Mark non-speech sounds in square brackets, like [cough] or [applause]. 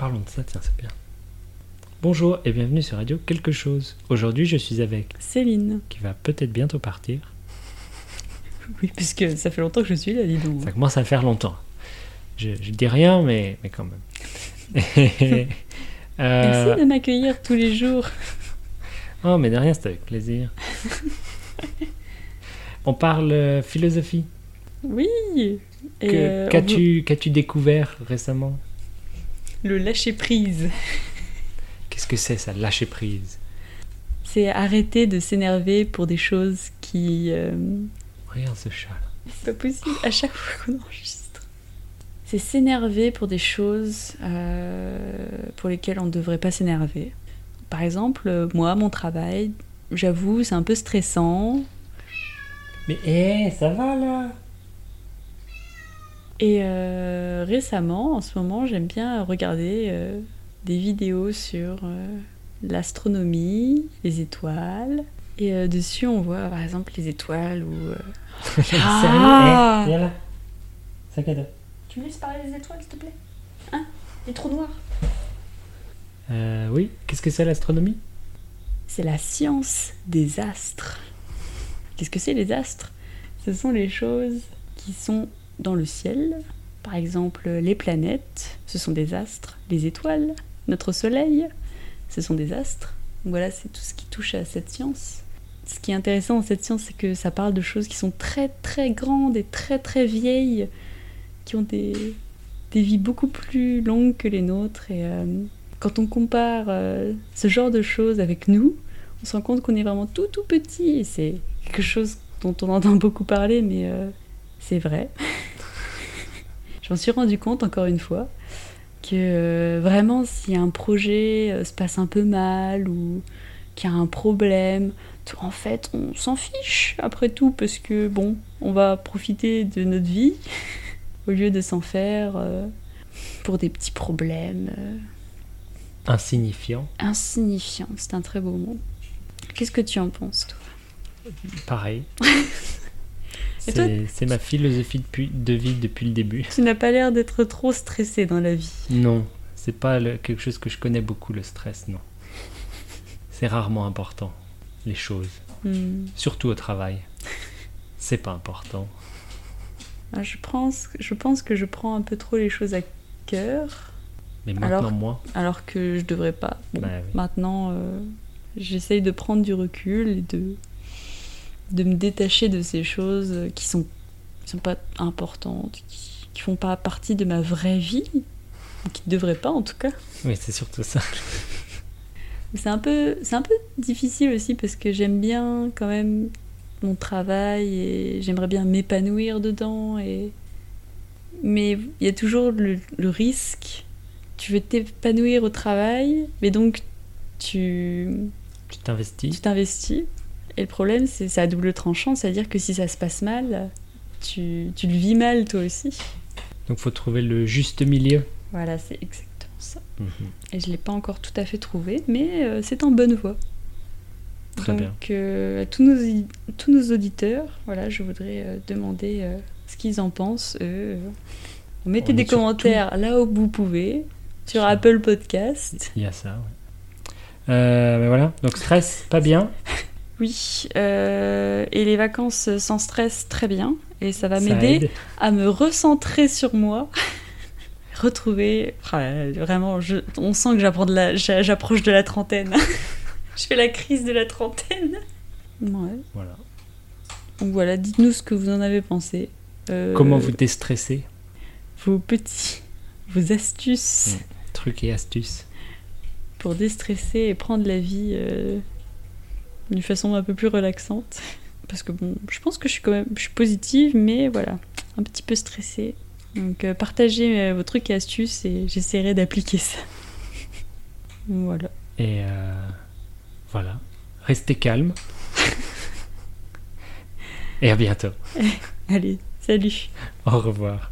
parlons de ça, tiens, c'est bien. Bonjour et bienvenue sur Radio Quelque chose. Aujourd'hui, je suis avec Céline. qui va peut-être bientôt partir. Oui, puisque ça fait longtemps que je suis là, dis donc. Ça commence à faire longtemps. Je, je dis rien, mais, mais quand même. [laughs] Euh, Merci de m'accueillir tous les jours. Oh, mais de rien, c'est avec plaisir. On parle euh, philosophie. Oui. Et Que- euh, on Qu'as-tu qu'as-tu découvert récemment? Le lâcher prise. Qu'est-ce que c'est ça, lâcher prise? C'est arrêter de s'énerver pour des choses qui. euh, Regarde ce chat. là. C'est pas possible à chaque fois qu'on enregistre. C'est s'énerver pour des choses euh, pour lesquelles on ne devrait pas s'énerver. Par exemple, moi, mon travail, j'avoue, c'est un peu stressant. Mais hé, ça va là? Et euh, récemment, en ce moment, j'aime bien regarder euh, des vidéos sur euh, l'astronomie, les étoiles. Et euh, dessus, on voit par exemple les étoiles ou. euh, [laughs] Ah Eh, Viens là. Sac à dos. Tu me laisses parler des étoiles, s'il te plaît? Hein? Les trous noirs? Euh, oui, qu'est-ce que c'est l'astronomie? C'est la science des astres. Qu'est-ce que c'est les astres? Ce sont les choses qui sont dans le ciel. Par exemple, les planètes, ce sont des astres. Les étoiles, notre soleil, ce sont des astres. Voilà, c'est tout ce qui touche à cette science. Ce qui est intéressant dans cette science, c'est que ça parle de choses qui sont très très grandes et très très vieilles, qui ont des, des vies beaucoup plus longues que les nôtres. Et euh, quand on compare euh, ce genre de choses avec nous, on se rend compte qu'on est vraiment tout tout petit. Et c'est quelque chose dont on entend [laughs] beaucoup parler, mais euh, c'est vrai. Je m'en suis rendu compte encore une fois que euh, vraiment si un projet euh, se passe un peu mal ou qu'il y a un problème, en fait on s'en fiche après tout parce que bon, on va profiter de notre vie [laughs] au lieu de s'en faire euh, pour des petits problèmes. Insignifiant. Insignifiant, c'est un très beau mot. Qu'est-ce que tu en penses, toi? Pareil. [laughs] C'est ma philosophie depuis- de vie depuis le début. Tu n'as pas l'air d'être trop stressé dans la vie. Non, c'est pas le- quelque chose que je connais beaucoup, le stress, non. C'est rarement important, les choses. Hmm. Surtout au travail. C'est pas important. Ah, Je pense, je pense que je prends un peu trop les choses à cœur, Mais maintenant, Alors- moi, alors que je devrais pas. Bon, Bah oui. Maintenant, euh, j'essaye de prendre du recul et de, de me détacher de ces choses qui sont, qui sont pas importantes, qui, qui font pas partie de ma vraie vie, ou qui ne devraient pas en tout cas. oui, c'est surtout ça. C'est un peu, un peu difficile aussi parce que j'aime bien quand même mon travail et j'aimerais bien m'épanouir dedans et mais il y a toujours le, le risque. Tu veux t'épanouir au travail, mais donc tu Tu t'investis. tu t'investis et le problème c'est c'est à double tranchant, c'est-à-dire que si ça se passe mal, tu, tu le vis mal toi aussi. Donc faut trouver le juste milieu. Voilà, c'est exactement ça. Mhm. Et je l'ai pas encore tout à fait trouvé, mais euh, c'est en bonne voie. Très bien. Donc, euh, à tous nos, tous nos auditeurs, voilà, je voudrais euh, demander euh, ce qu'ils en pensent. eux. Mettez On des commentaires là où vous pouvez, sur Apple Podcast. Il y a ça, ouais. Mais voilà, donc stress, pas bien. [laughs] Oui, euh, et les vacances sans stress, très bien. Et ça va m'aider aide. à me recentrer sur moi. [laughs] Retrouver. Ah vraiment, je- on sent que de j'approche de la trentaine. [laughs] je fais la crise de la trentaine. Ouais. Voilà. Donc voilà, dites-nous ce que vous en avez pensé. Euh, Comment vous déstressez? Vos petits. Vos astuces Mm. Trucs et astuces. pour déstresser et prendre la vie euh, d'une façon un peu plus relaxante. Parce que bon, je pense que je suis quand même je suis positive, mais voilà, un petit peu stressée. Donc euh, partagez euh, vos trucs et astuces et j'essaierai d'appliquer ça. [laughs] voilà. Et euh, voilà. Restez calme. [laughs] et à bientôt. [laughs] Allez, salut Au revoir.